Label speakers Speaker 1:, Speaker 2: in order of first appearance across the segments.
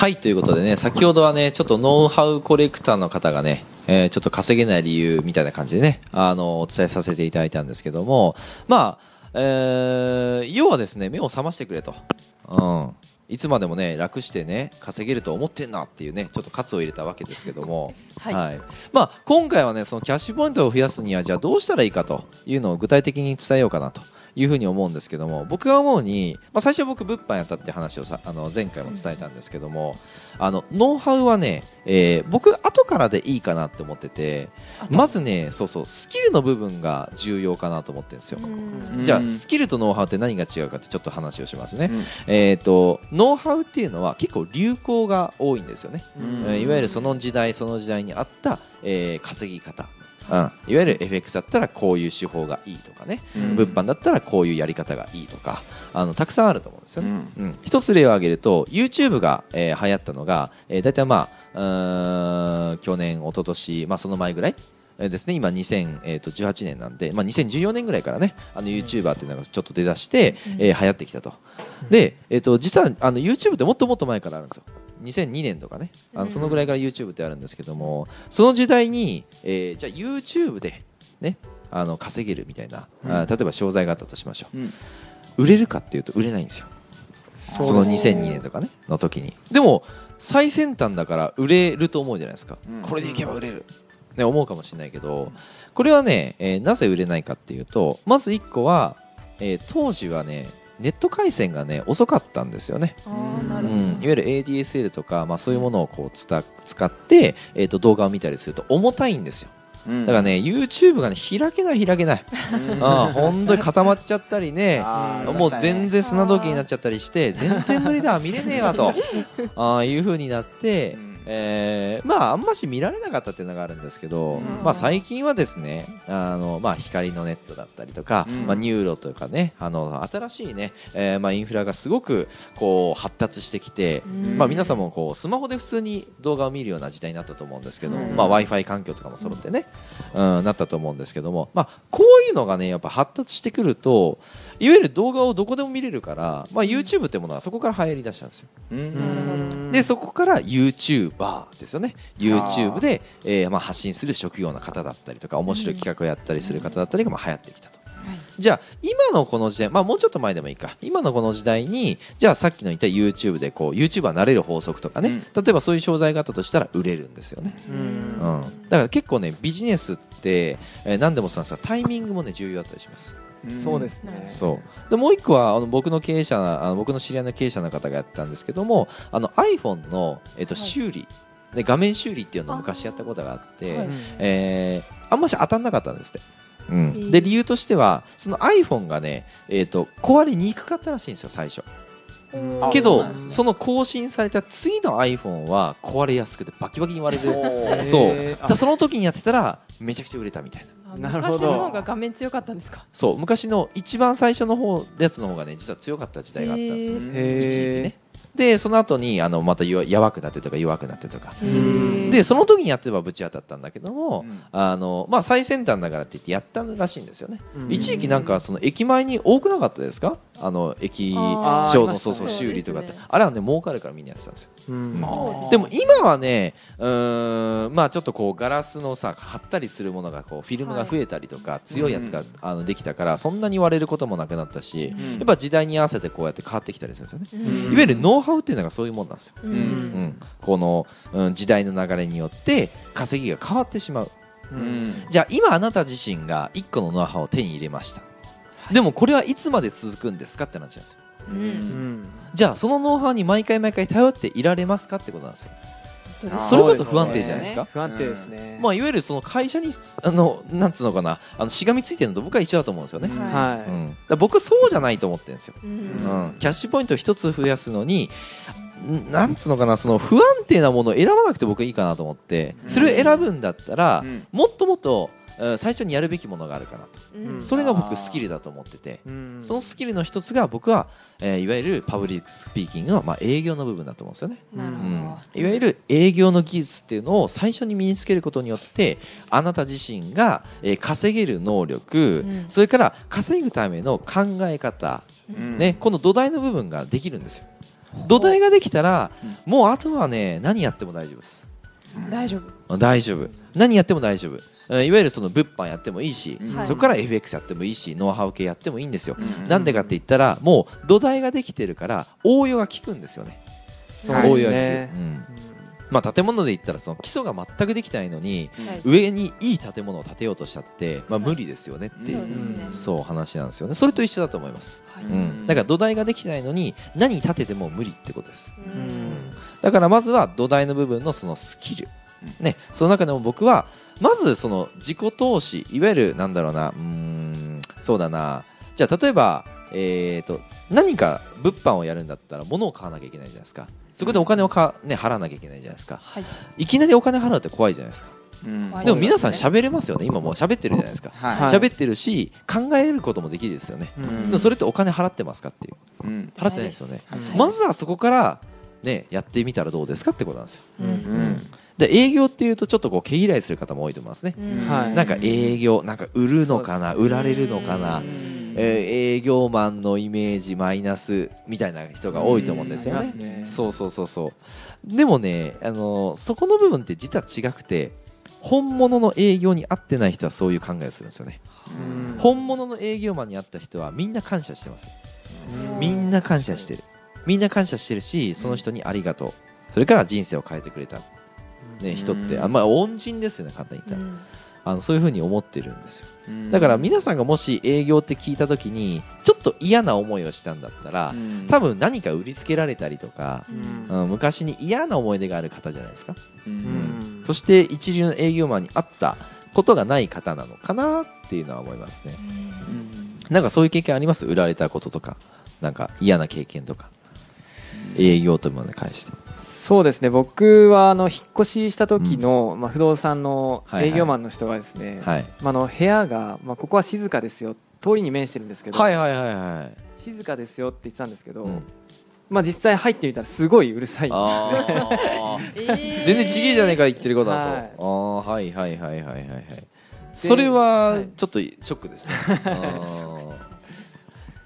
Speaker 1: はいということでね先ほどはねちょっとノウハウコレクターの方がね、えーちょっと稼げない理由みたいな感じでねあのお伝えさせていただいたんですけどもまあ、えー要はですね目を覚ましてくれと、うん、いつまでもね楽してね稼げると思ってんなっていうねちょっと喝を入れたわけですけども、
Speaker 2: はい。
Speaker 1: まあ、今回はねそのキャッシュポイントを増やすにはじゃあどうしたらいいかというのを具体的に伝えようかなというふうに思うんですけども僕が思うに、まあ、最初僕物販やったって話をさあの前回も伝えたんですけどもあのノウハウはね、えー僕後からでいいかなって思っててまずねそうそうスキルの部分が重要かなと思ってるんですよ。
Speaker 2: うん
Speaker 1: じゃあ
Speaker 3: うん
Speaker 1: スキルとノウハウって何が違うかってちょっと話をしますね。
Speaker 3: うん
Speaker 1: えっ、とノウハウっていうのは結構流行が多いんですよね。いわゆるその時代その時代に合った、えー稼ぎ方、うん、いわゆる FX だったらこういう手法がいいとかね、
Speaker 3: うん。
Speaker 1: 物販だったらこういうやり方がいいとかあのたくさんあると思うんですよね。
Speaker 3: うん。
Speaker 1: うん。一つ例を挙げると YouTube が、えー流行ったのが、えー、大体まあ去年一昨年まあその前ぐらいえーですね。今2018年なんで、まあ、2014年ぐらいからねあの YouTuber っていうのがちょっと出だして、えー流行ってきたと。で、えー、と実はあの YouTube ってもっともっと前からあるんですよ2002年とかね。あのそのぐらいから YouTube ってあるんですけどもその時代に、えーじゃあ YouTube でねあの稼げるみたいな、あ例えば商材があったとしましょう。
Speaker 3: うん。
Speaker 1: 売れるかっていうと売れないんですよ。
Speaker 2: そ
Speaker 1: その
Speaker 2: です
Speaker 1: 2002年とかねの時に。でも最先端だから売れると思うじゃないですか、
Speaker 3: うん。
Speaker 1: これでいけば売れる。ね思うかもしれないけどこれはね、えーなぜ売れないかっていうとまず1個は、えー当時はねネット回線がね遅かったんですよね、うん、いわゆる ADSL とか、まあ、そういうものをこうつた使って、えー、と動画を見たりすると重たいんですよ。
Speaker 3: うん。
Speaker 1: だからね YouTube がね開けない開けない。
Speaker 3: うん。
Speaker 1: あー本当に固まっちゃったり ね。もう全然砂時計になっちゃったりして全然無理だ見れねえわと。あーいう風になって、
Speaker 3: うん
Speaker 1: えーまああんまし見られなかったっていうのがあるんですけど、
Speaker 3: うん。
Speaker 1: まあ、最近はですねあの、まあ、光のネットだったりとか、
Speaker 3: うん。
Speaker 1: まあ、 NURO とかねあの新しいね、えーまあ、インフラがすごくこう発達してきて、
Speaker 2: うん。
Speaker 1: まあ、皆さんもこうスマホで普通に動画を見るような時代になったと思うんですけど、
Speaker 3: うん。
Speaker 1: まあ、w i f i 環境とかも揃ってね、うん、なったと思うんですけども、まあ、こういうのがねやっぱ発達してくるといわゆる動画をどこでも見れるから、まあ、YouTube ってものはそこから流行りだしたんですよ。でそこから YouTuber ですよね。YouTube で、えーまあ、発信する職業の方だったりとか面白い企画をやったりする方だったりがまあ流行ってきたと。じゃあ今のこの時代、まあ、もうちょっと前でもいいか。今のこの時代にじゃあさっきの言った YouTube でこう YouTuber になれる法則とかね、例えばそういう商材があったとしたら売れるんですよね、
Speaker 2: う
Speaker 1: うんん、だから結構ねビジネスって、えー何でもそうなんですがタイミングもね重要だったりします
Speaker 2: そうですね。
Speaker 1: そう。でもう一個はあの僕の経営者あの僕の知り合いの経営者の方がやったんですけどもあの iPhone の、えっと
Speaker 2: はい。
Speaker 1: 修理、で画面修理っていうのを昔やったことがあって
Speaker 2: はい。
Speaker 1: えーあんまし当たんなかったんですって。うん。
Speaker 2: ー。
Speaker 1: で理由としてはその iPhone がね、えー、と壊れにくかったらしいんですよ最初。けど
Speaker 3: そね。
Speaker 1: その更新された次の iPhone は壊れやすくてバキバキに割れる。そう。だその時にやってたらめちゃくちゃ売れたみたいな
Speaker 2: 昔の方が画面強かったんですか？
Speaker 1: そう昔の一番最初の方やつの方がね実は強かった時代があったんですよ、一時期ね。でその後にあのまた弱弱くなってとか弱くなってとか。でその時にやってればぶち当たったんだけども、
Speaker 3: うん。
Speaker 1: あのまあ、最先端だからって言ってやったらしいんですよね、
Speaker 2: うん。
Speaker 1: 一時期なんかその駅前に多くなかったですか？あの駅
Speaker 2: あー
Speaker 1: 上
Speaker 2: ありましたね
Speaker 1: のそうそう修理とかって、あれはね儲かるからみんなやってたんですよ。でも今はねうーんまあちょっとこうガラスのさ貼ったりするものがこうフィルムが増えたりとか、強いやつが、
Speaker 3: うん
Speaker 1: あのできたからそんなに割れることもなくなったし、
Speaker 3: うん。
Speaker 1: やっぱ時代に合わせてこうやって変わってきたりするんですよね、
Speaker 2: うん。
Speaker 1: いわゆるノウハウっていうのがそういうもんなんですよ、
Speaker 2: うん。
Speaker 1: うん、この、うん、時代の流れによって稼ぎが変わってしまう。
Speaker 3: うん。
Speaker 1: じゃあ今あなた自身が1個のノウハウを手に入れましたでもこれはいつまで続くんですかって話なんですよ。
Speaker 3: う
Speaker 2: うん。
Speaker 3: ん
Speaker 1: じゃあそのノウハウに毎回毎回頼っていられますかってことなんですよ。それこそ不安定じゃないですか？
Speaker 2: 不安定ですね。
Speaker 1: まあ、いわゆるその会社にあのなんつうのかな。あのしがみついてるのと僕は一緒だと思うんですよね、
Speaker 3: うん。
Speaker 2: は
Speaker 1: うん、だ僕そうじゃないと思ってるんですよ、
Speaker 2: い、
Speaker 1: う
Speaker 2: うん。
Speaker 1: ん、キャッシュポイントを一つ増やすのにんなんつうのかなその不安定なものを選ばなくて僕いいかなと思ってそれを選ぶんだったら、
Speaker 3: うん。
Speaker 1: もっともっとうん最初にやるべきものがあるかなと。
Speaker 2: うん。
Speaker 1: それが僕スキルだと思ってて。
Speaker 2: うん。
Speaker 1: そのスキルの一つが僕は、えーいわゆる public speaking の、まあ、営業の部分だと思うんですよね、うん、いわゆる営業の技術っていうのを最初に身につけることによってあなた自身が、えー稼げる能力、
Speaker 2: うん。
Speaker 1: それから稼ぐための考え方、
Speaker 3: うん。
Speaker 1: ね、この土台の部分ができるんですよ。土台ができたら、もうあとはね何やっても大丈夫です
Speaker 2: 大丈夫。
Speaker 1: 大丈夫。何やっても大丈夫。えーいわゆるその物販やってもいいし、
Speaker 3: うん。
Speaker 2: はい
Speaker 1: そこから FX やってもいいしノウハウ系やってもいいんですよ、
Speaker 3: うん。
Speaker 1: なんでかって言ったらもう土台ができてるから応用が効くんですよね。
Speaker 4: そうですね。
Speaker 1: 応用が効く、うんまあ、建物で言ったらその基礎が全くできてないのに
Speaker 2: はい。
Speaker 1: 上にいい建物を建てようとしたって、まあ、無理ですよねっていう、
Speaker 2: そう
Speaker 1: 話なんですよね。それと一緒だと思います、
Speaker 2: はい。
Speaker 1: うん、だから土台ができてないのに何建てても無理ってことです。
Speaker 2: うん。
Speaker 1: だからまずは土台の部分のそのスキル、ね、その中でも僕はまずその自己投資いわゆるなんだろうなうーんそうだな。じゃあ例えば、えー、と何か物販をやるんだったら物を買わなきゃいけないじゃないですかそこでお金をか、ね、払わなきゃいけないじゃないですか。
Speaker 2: はい。
Speaker 1: いきなりお金払うって怖いじゃないですか。
Speaker 3: うん。
Speaker 2: はい
Speaker 1: でも皆さん喋れますよね。今もう喋ってるじゃないですか。
Speaker 3: はい。
Speaker 4: はい
Speaker 1: 喋ってるし考えることもできるですよね。
Speaker 4: うん。
Speaker 1: でもそれってお金払ってますかっていう。
Speaker 3: うん。
Speaker 1: 払ってないですよね。
Speaker 4: うん
Speaker 1: まずはそこからねやってみたらどうですかってことなんですよ。
Speaker 2: うん。
Speaker 3: うん。
Speaker 1: で営業っていうとちょっとこう毛嫌いする方も多いと思いますね、
Speaker 2: うん。
Speaker 4: はい。
Speaker 1: なんか営業なんか売るのかな売られるのかな、
Speaker 2: うん
Speaker 1: えー営業マンのイメージマイナスみたいな人が多いと思うんですよね。
Speaker 4: ね。
Speaker 1: そうそうそうそうでもね、あのーそこの部分って実は違くて本物の営業に合ってない人はそういう考えをするんですよね、
Speaker 4: うん。
Speaker 1: 本物の営業マンに合った人はみんな感謝してます
Speaker 2: うん。
Speaker 1: みんな感謝してる。みんな感謝してるしその人にありがとう。それから人生を変えてくれた、ね、人ってあまあ恩人ですよね簡単に言ったら、あのそういうふうに思ってるんですよ。
Speaker 3: うん。
Speaker 1: だから皆さんがもし営業って聞いた時にちょっと嫌な思いをしたんだったら
Speaker 3: うん。
Speaker 1: 多分何か売りつけられたりとか、昔に嫌な思い出がある方じゃないですか、
Speaker 3: う
Speaker 4: うん。ん
Speaker 1: そして一流の営業マンに会ったことがない方なのかなっていうのは思いますね。なんかそういう経験あります？売られたこととかなんか嫌な経験とか。営業というものに関して
Speaker 4: そうですね。僕はあの引っ越しした時の、まあ、不動産の営業マンの人がですね、
Speaker 1: はい。
Speaker 4: まあ、あの部屋が、まあ、ここは静かですよ。通りに面してるんですけど、
Speaker 1: はいはいはいはい。
Speaker 4: 静かですよって言ってたんですけど、
Speaker 1: うん。
Speaker 4: まあ、実際入ってみたらすごいうるさいんです。
Speaker 1: 全然ちげえじゃねえか言ってることだと、
Speaker 4: はい。
Speaker 1: ああはいはいはいはいはいはい。それは
Speaker 4: はい。
Speaker 1: ちょっとショックですね、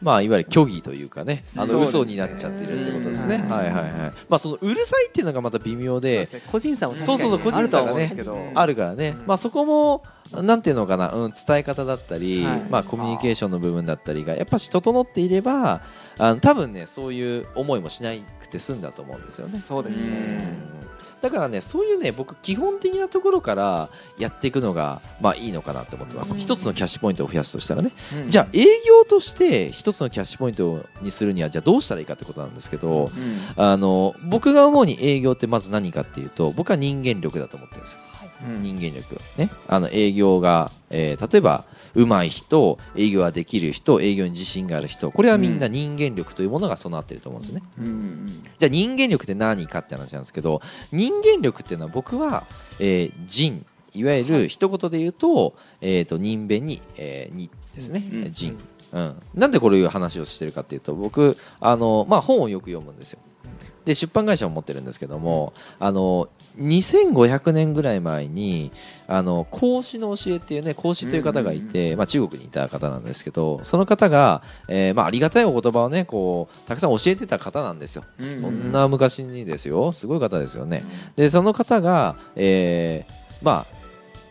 Speaker 1: まあいわゆる虚偽というかねあの嘘になっちゃってるってことですね。
Speaker 4: うん。
Speaker 1: はいはいはい。まあそのうるさいっていうのがまた微妙
Speaker 4: そう
Speaker 1: で
Speaker 4: ね。個人差も確か
Speaker 1: そうそうそう個人差がね
Speaker 4: 思うんですけど、
Speaker 1: あるからね、
Speaker 4: うん
Speaker 1: まあそこもなんていうのかな、うん、伝え方だったり、
Speaker 4: はい。
Speaker 1: まあコミュニケーションの部分だったりがやっぱし整っていればあの多分ねそういう思いもしなくて済んだと思うんですよね。
Speaker 4: そうです
Speaker 3: うん。
Speaker 4: ね、
Speaker 1: だからねそういうね僕基本的なところからやっていくのがまあいいのかなと思ってます。
Speaker 2: うん。
Speaker 1: 一つのキャッシュポイントを増やすとしたらね。
Speaker 4: うん。
Speaker 1: じゃあ営業として一つのキャッシュポイントにするにはじゃあどうしたらいいかってことなんですけど
Speaker 3: うん。
Speaker 1: あの僕が思うに営業ってまず何かっていうと僕は人間力だと思ってるんですよ。
Speaker 3: うん
Speaker 1: 人間力ね。あの営業が、えー例えば上手い人営業ができる人営業に自信がある人。これはみんな人間力というものが備わっていると思うんですね、
Speaker 3: うん
Speaker 1: じゃあ人間力って何かって話なんですけど人間力っていうのは僕は、えー人。いわゆる一言で言うと,、えー、と人弁に、えーにですね、
Speaker 3: うん
Speaker 1: 人、うん、なんでこういう話をしてるかっていうと僕あの、まあ、本をよく読むんですよで出版会社を持ってるんですけどもあの2500年ぐらい前にあの孔子の教えっていうね孔子という方がいて、まあ、中国にいた方なんですけどその方が、えーまあ、ありがたいお言葉をねこうたくさん教えてた方なんですよ。
Speaker 3: うん
Speaker 1: そんな昔にですよ。すごい方ですよね。でその方が、えーまあ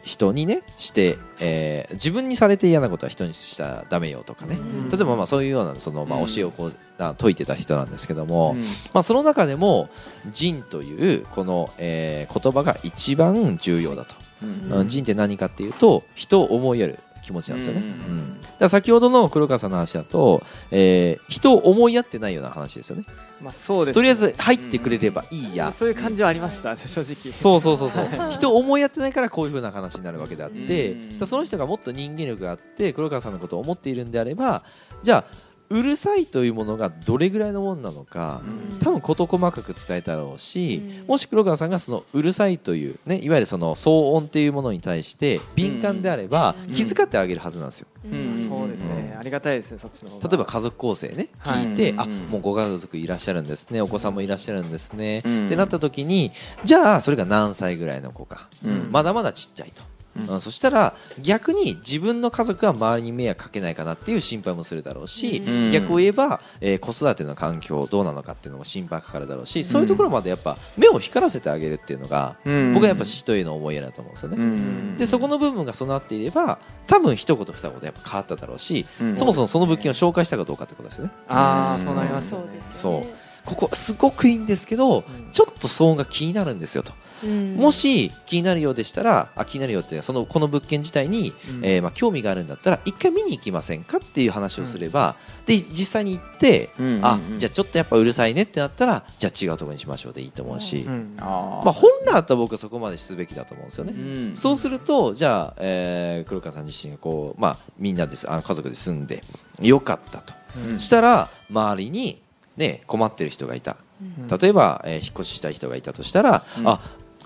Speaker 1: 人にねして、えー自分にされて嫌なことは人にしたらダメよとかね、
Speaker 4: ん。
Speaker 1: 例えばまあそういうようなその、まあ、
Speaker 3: うん。
Speaker 1: 教えをこう、あ説いてた人なんですけども、
Speaker 3: うん。
Speaker 1: まあ、その中でも「仁」というこの、えー言葉が一番重要だと、
Speaker 3: うん。
Speaker 1: うん、仁って何かっていうと人を思いやる気持ちなんですよね、
Speaker 3: うん
Speaker 1: うんだ先ほどの黒川さんの話だと、えー人を思いやってないような話ですよね。
Speaker 4: まあ、そうです
Speaker 1: とりあえず入ってくれればいいや、
Speaker 4: そういう感じはありました。正直。
Speaker 1: そうそうそうそう 人を思いやってないからこういう風な話になるわけであって、その人がもっと人間力があって黒川さんのことを思っているんであればじゃあうるさいというものがどれぐらいのものなのか、
Speaker 3: うん。
Speaker 1: 多分事細かく伝えたろうし、
Speaker 2: うん。
Speaker 1: もし黒川さんがそのうるさいという、ね、いわゆるその騒音っていうものに対して敏感であれば
Speaker 2: うん。
Speaker 1: 気遣ってあげるはずなんですよ。
Speaker 3: うん。
Speaker 4: そうですね、
Speaker 1: うん。
Speaker 4: ありがたいですねそっちの
Speaker 1: 例えば家族構成ね。
Speaker 4: はい。
Speaker 1: 聞いて、
Speaker 3: うん。
Speaker 1: あもうご家族いらっしゃるんですね。お子さんもいらっしゃるんですね、
Speaker 3: うん。
Speaker 1: ってなった時にじゃあそれが何歳ぐらいの子か、
Speaker 3: うん。
Speaker 1: まだまだちっちゃいと
Speaker 2: うん。
Speaker 1: うん。そしたら逆に自分の家族が周りに迷惑かけないかなっていう心配もするだろうし、
Speaker 2: うん。
Speaker 1: 逆を言えば、えー子育ての環境どうなのかっていうのも心配かかるだろうし、そういうところまでやっぱ目を光らせてあげるっていうのが、
Speaker 2: うん。
Speaker 1: 僕はやっぱ人への思いやだと思うんですよね。
Speaker 2: うん。
Speaker 1: でそこの部分が備わっていれば多分一言二言やっぱ変わっただろうし、
Speaker 2: うん。
Speaker 1: そもそもその物件を紹介したかどうかってことですね。
Speaker 4: ああ
Speaker 2: うん
Speaker 4: そうなりますよね。
Speaker 2: そうです
Speaker 1: そうここすごくいいんですけど、ちょっと騒音が気になるんですよと、
Speaker 2: うん。
Speaker 1: もし気になるようでしたらあ気になるよってそのこの物件自体に、
Speaker 4: うん。
Speaker 1: えーまあ、興味があるんだったら一回見に行きませんかっていう話をすれば、で実際に行って、
Speaker 2: うん
Speaker 1: あ
Speaker 2: うん。
Speaker 1: じゃあちょっとやっぱうるさいねってなったらじゃあ違うところにしましょうでいいと思うし、
Speaker 4: うん。
Speaker 2: あー。
Speaker 1: まあ、本来だったら僕はそこまですべきだと思うんですよね。
Speaker 2: うん。
Speaker 1: そうするとじゃあ、えー黒川さん自身がこう、まあ、みんなですあの家族で住んでよかったと、
Speaker 2: うん。
Speaker 1: したら周りに、ね、困ってる人がいた。
Speaker 4: うん。
Speaker 1: 例えば、えー引っ越ししたい人がいたとしたら、
Speaker 2: うん。
Speaker 1: あ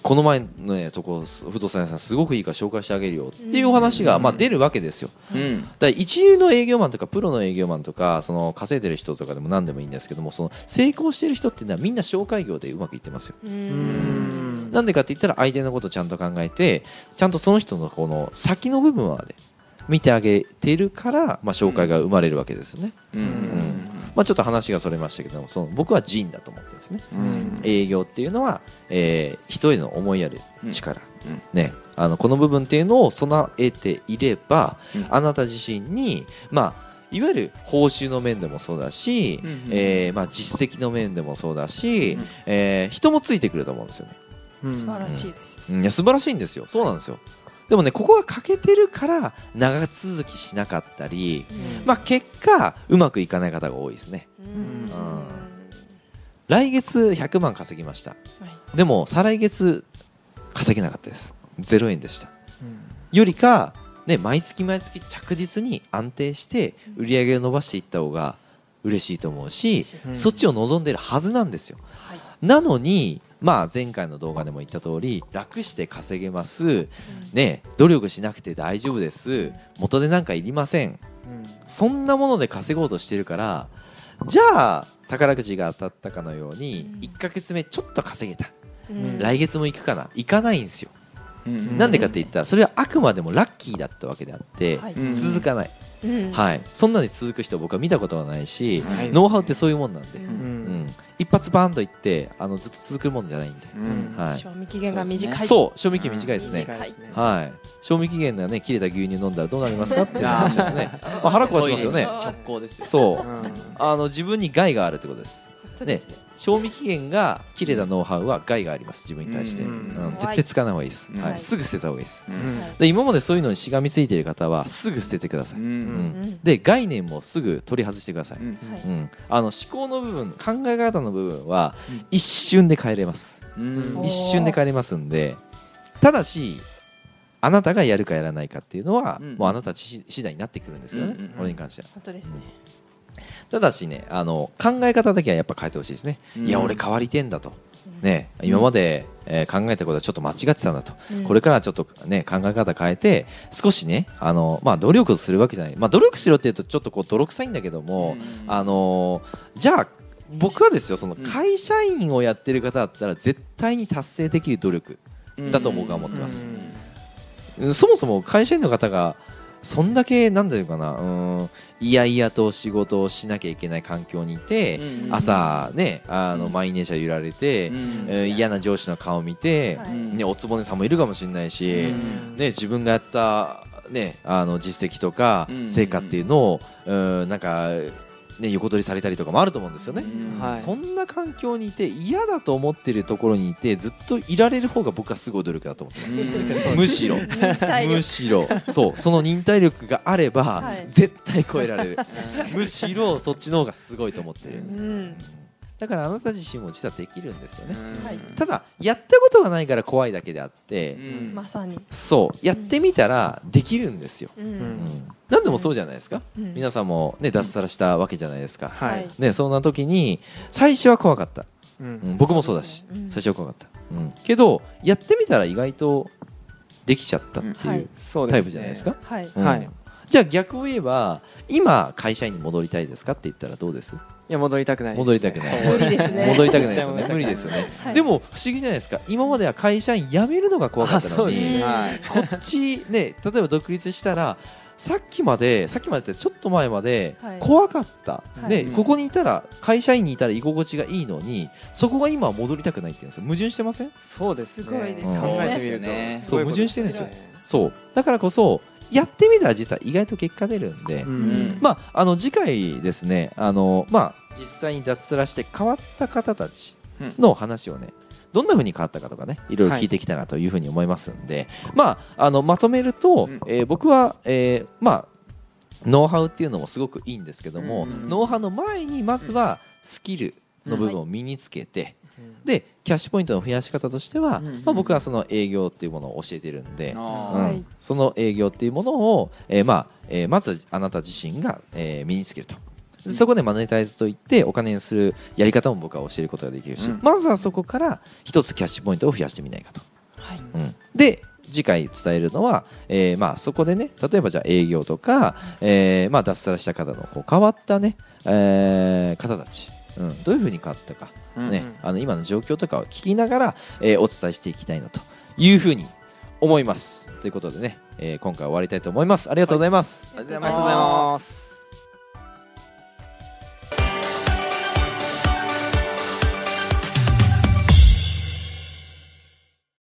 Speaker 1: この前の、ね、とこ不動産屋さんすごくいいから紹介してあげるよっていうお話が、
Speaker 2: うん。
Speaker 1: まあ、出るわけですよ。
Speaker 2: うん。
Speaker 1: だから一流の営業マンとかプロの営業マンとかその稼いでる人とかでも何でもいいんですけどもその成功してる人っていうのはみんな紹介業でうまくいってますよ。
Speaker 2: ん。
Speaker 4: ん。
Speaker 1: なんでかって言ったら相手のことをちゃんと考えてちゃんとその人のこの先の部分まで見てあげているから、まあ、紹介が生まれるわけですよね、
Speaker 2: うん
Speaker 1: まあ、ちょっと話がそれましたけどもその僕は人だと思ってるんですね。
Speaker 2: うん。
Speaker 1: 営業っていうのは、えー人への思いやる力、
Speaker 2: うん。
Speaker 1: ね、あのこの部分っていうのを備えていれば、
Speaker 2: うん。
Speaker 1: あなた自身に、まあ、いわゆる報酬の面でもそうだし、
Speaker 2: うんうん。
Speaker 1: えーまあ、実績の面でもそうだし、
Speaker 2: うん。
Speaker 1: えー人もついてくると思うんですよね。
Speaker 4: うん。
Speaker 2: 素晴らしいです。
Speaker 1: うん。いや素晴らしいんですよ。そうなんですよでもねここが欠けてるから長続きしなかったり、まあ、結果うまくいかない方が多いですね。
Speaker 2: うん。
Speaker 1: 来月100万稼ぎました。
Speaker 2: はい。
Speaker 1: でも再来月稼げなかったです。0円でした。
Speaker 4: うん。
Speaker 1: よりか、ね、毎月毎月着実に安定して売り上げを伸ばしていった方が嬉しいと思うし、
Speaker 4: うん
Speaker 1: そっちを望んでるはずなんですよ。
Speaker 2: はい
Speaker 1: なのに、まあ、前回の動画でも言った通り楽して稼げます、ね、努力しなくて大丈夫です。元でなんかいりません。そんなもので稼ごうとしてるからじゃあ宝くじが当たったかのように
Speaker 2: うん。
Speaker 1: 1ヶ月目ちょっと稼げた。
Speaker 2: うん。
Speaker 1: 来月も行くかな。行かないんですよ。
Speaker 2: うん。
Speaker 1: なんでかって言ったらそれはあくまでもラッキーだったわけであって続かない、
Speaker 2: うん。
Speaker 1: はい、そんなに続く人僕は見たことがないし、
Speaker 2: はい
Speaker 1: ノウハウってそういうもんなんで、
Speaker 2: う
Speaker 4: うん。
Speaker 1: うん。一発バーンといってあのずっと続くもんじゃないんで、
Speaker 2: うん。
Speaker 1: はい、
Speaker 2: 賞味期限が短い。
Speaker 1: そう賞味期限短いですね、
Speaker 2: 短い
Speaker 4: ですね。
Speaker 1: はい、賞味期限がね切れた牛乳飲んだらどうなりますかっていう話ですね、まあ、腹壊しますよね。
Speaker 2: 直行ですよ。
Speaker 1: そう。
Speaker 4: うん。
Speaker 1: あの自分に害があるってことです
Speaker 2: ね
Speaker 1: 賞味期限が切れたノウハウは害があります自分に対して、絶対使わない方がいいです、
Speaker 2: うん。
Speaker 1: はい、すぐ捨てた方がいいです。で今までそういうのにしがみついている方はすぐ捨ててください、
Speaker 2: う
Speaker 1: うん。
Speaker 2: ん。
Speaker 1: で概念もすぐ取り外してください、
Speaker 2: うん。
Speaker 1: うん。あの思考の部分考え方の部分は
Speaker 2: うん。
Speaker 1: 一瞬で変えれます、一瞬で変えれますんでただしあなたがやるかやらないかっていうのは、
Speaker 2: うん。
Speaker 1: もうあなた次次第になってくるんですけどね、
Speaker 2: うんうんうん。
Speaker 1: 俺に関しては。
Speaker 2: 本当ですね
Speaker 1: ただしねあの考え方だけはやっぱ変えてほしいですね、
Speaker 2: うん。
Speaker 1: いや俺変わりてんだと、ね、今まで、えー考えたことはちょっと間違ってたんだと、
Speaker 2: うん。
Speaker 1: これからちょっと、ね、考え方変えて少しねあの、まあ、努力するわけじゃない、まあ、努力しろっていうとちょっとこう泥臭いんだけども、
Speaker 2: うん。
Speaker 1: あのじゃあ僕はですよその
Speaker 2: うん。
Speaker 1: 会社員をやってる方だったら絶対に達成できる努力だと僕は思ってます、うんそもそも会社員の方がそんだけなんだろうかなうんいやいやと仕事をしなきゃいけない環境にいて、
Speaker 2: うん
Speaker 1: 朝ねあの
Speaker 2: うん。
Speaker 1: 満員電車揺られて、
Speaker 2: うん。
Speaker 1: えー嫌な上司の顔を見て、
Speaker 2: はい。
Speaker 1: ね、おつぼねさんもいるかもしれないし、
Speaker 2: うん。
Speaker 1: ね、自分がやった、ね、あの実績とか
Speaker 2: うん。
Speaker 1: 成果っていうのを、うんなんか、ね、横取りされたりとかもあると思うんですよね。
Speaker 2: うん。
Speaker 4: はい。
Speaker 1: そんな環境にいて嫌だと思ってるところにいてずっといられる方が僕はすごい努力だと思ってます。
Speaker 2: うん。
Speaker 1: むしろ。むしろ。そう。その忍耐力があれば、
Speaker 2: はい。
Speaker 1: 絶対超えられる。むしろそっちの方がすごいと思ってる。んです、
Speaker 2: うん
Speaker 1: だからあなた自身も実はできるんですよね、
Speaker 2: はい。
Speaker 1: ただやったことがないから怖いだけであって、
Speaker 2: うん。まさに。
Speaker 1: そうやってみたらできるんですよ、何でもそうじゃないですか、
Speaker 2: うん。
Speaker 1: 皆さんもね脱サラしたわけじゃないですか、ね、そんな時に最初は怖かった、僕もそうだし最初は怖かった、うん。けどやってみたら意外とできちゃったっていう、
Speaker 2: はい。
Speaker 1: タイプじゃないですか、
Speaker 2: はい。
Speaker 1: じゃあ逆を言えば今会社員に戻りたいですかって言ったらどうです？
Speaker 4: いや戻りたくないですね。
Speaker 1: 戻りたくない。
Speaker 2: 無理ですね。
Speaker 1: 戻りたくないですよね。無理ですよね、
Speaker 2: はい。
Speaker 1: でも不思議じゃないですか。今までは会社員辞めるのが怖かったのに
Speaker 3: はい。
Speaker 1: こっちね例えば独立したらさっきまでさっきまでってちょっと前まで
Speaker 2: はい。
Speaker 1: 怖かった、
Speaker 2: はい。
Speaker 1: ここにいたら会社員にいたら居心地がいいのにそこが今は戻りたくないっていうんですよ。矛盾してません？
Speaker 4: そうですね。
Speaker 2: すごいです
Speaker 1: ね。
Speaker 4: 考えてみると。
Speaker 3: そう
Speaker 1: 矛盾してるんですよ。
Speaker 4: す
Speaker 1: そう。だからこそやってみたら実は意外と結果出るんで、
Speaker 4: う
Speaker 3: うん。ん
Speaker 1: まあ、あの次回ですねあの、まあ、実際に脱サラして変わった方たちの話をねどんな風に変わったかとかねいろいろ聞いていきたいなというふうに思いますんで、まあ、あのまとめると、
Speaker 3: うん。
Speaker 1: えー僕は、えーまあ、ノウハウっていうのもすごくいいんですけども、
Speaker 3: うん。
Speaker 1: ノウハウの前にまずはスキルの部分を身につけて、でキャッシュポイントの増やし方としては、
Speaker 3: うん
Speaker 1: まあ、僕はその営業っていうものを教えているんで、
Speaker 3: あ
Speaker 1: うん。その営業っていうものを、えーまあえーまずあなた自身が、えー身につけると。でそこでマネタイズといってお金にするやり方も僕は教えることができるし、
Speaker 3: うん。
Speaker 1: まずはそこから一つキャッシュポイントを増やしてみないかと。
Speaker 2: はい。
Speaker 1: うん。で次回伝えるのは、えーまあ、そこでね例えばじゃあ営業とか、えーまあ、脱サラした方のこう変わったね、えー方たち、うん、どういうふうに変わったか、
Speaker 3: うん
Speaker 1: ねあの今の状況とかを聞きながら、えーお伝えしていきたいなというふうに思います。ということでね、えー今回は終わりたいと思います。ありがとうございます、
Speaker 3: ありがとう
Speaker 4: ありがとうございます